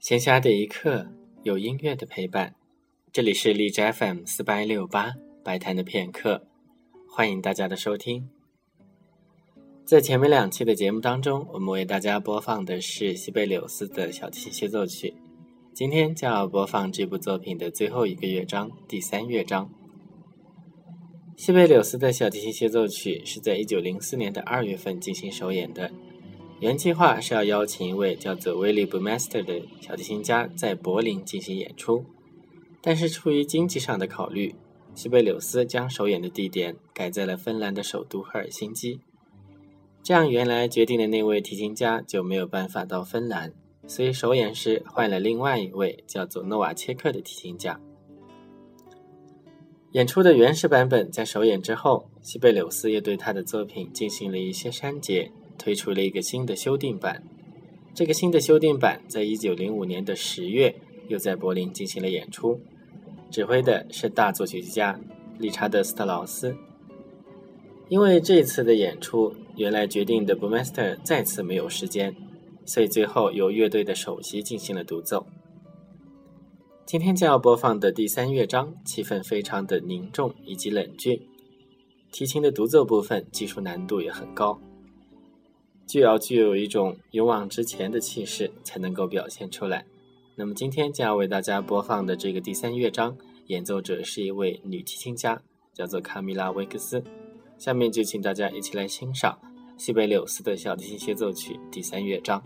闲暇的一刻，有音乐的陪伴。这里是荔枝 FM 四八六八白谈的片刻，欢迎大家的收听。在前面两期的节目当中，我们为大家播放的是西贝柳斯的小提琴协奏曲。今天将要播放这部作品的最后一个乐章——第三乐章。西贝柳斯的小提琴协奏曲是在一九零四年的二月份进行首演的。原计划是要邀请一位叫做威利·布 s t e r 的小提琴家在柏林进行演出，但是出于经济上的考虑，西贝柳斯将首演的地点改在了芬兰的首都赫尔辛基。这样，原来决定的那位提琴家就没有办法到芬兰，所以首演时换了另外一位叫做诺瓦切克的提琴家。演出的原始版本在首演之后，西贝柳斯也对他的作品进行了一些删节。推出了一个新的修订版，这个新的修订版在一九零五年的十月又在柏林进行了演出，指挥的是大作曲家理查德·斯特劳斯。因为这次的演出原来决定的 b u m e s t e r 再次没有时间，所以最后由乐队的首席进行了独奏。今天将要播放的第三乐章，气氛非常的凝重以及冷峻，提琴的独奏部分技术难度也很高。就要具有一种勇往直前的气势，才能够表现出来。那么今天将要为大家播放的这个第三乐章，演奏者是一位女提琴家，叫做卡米拉·维克斯。下面就请大家一起来欣赏西北柳斯的小提琴协奏曲第三乐章。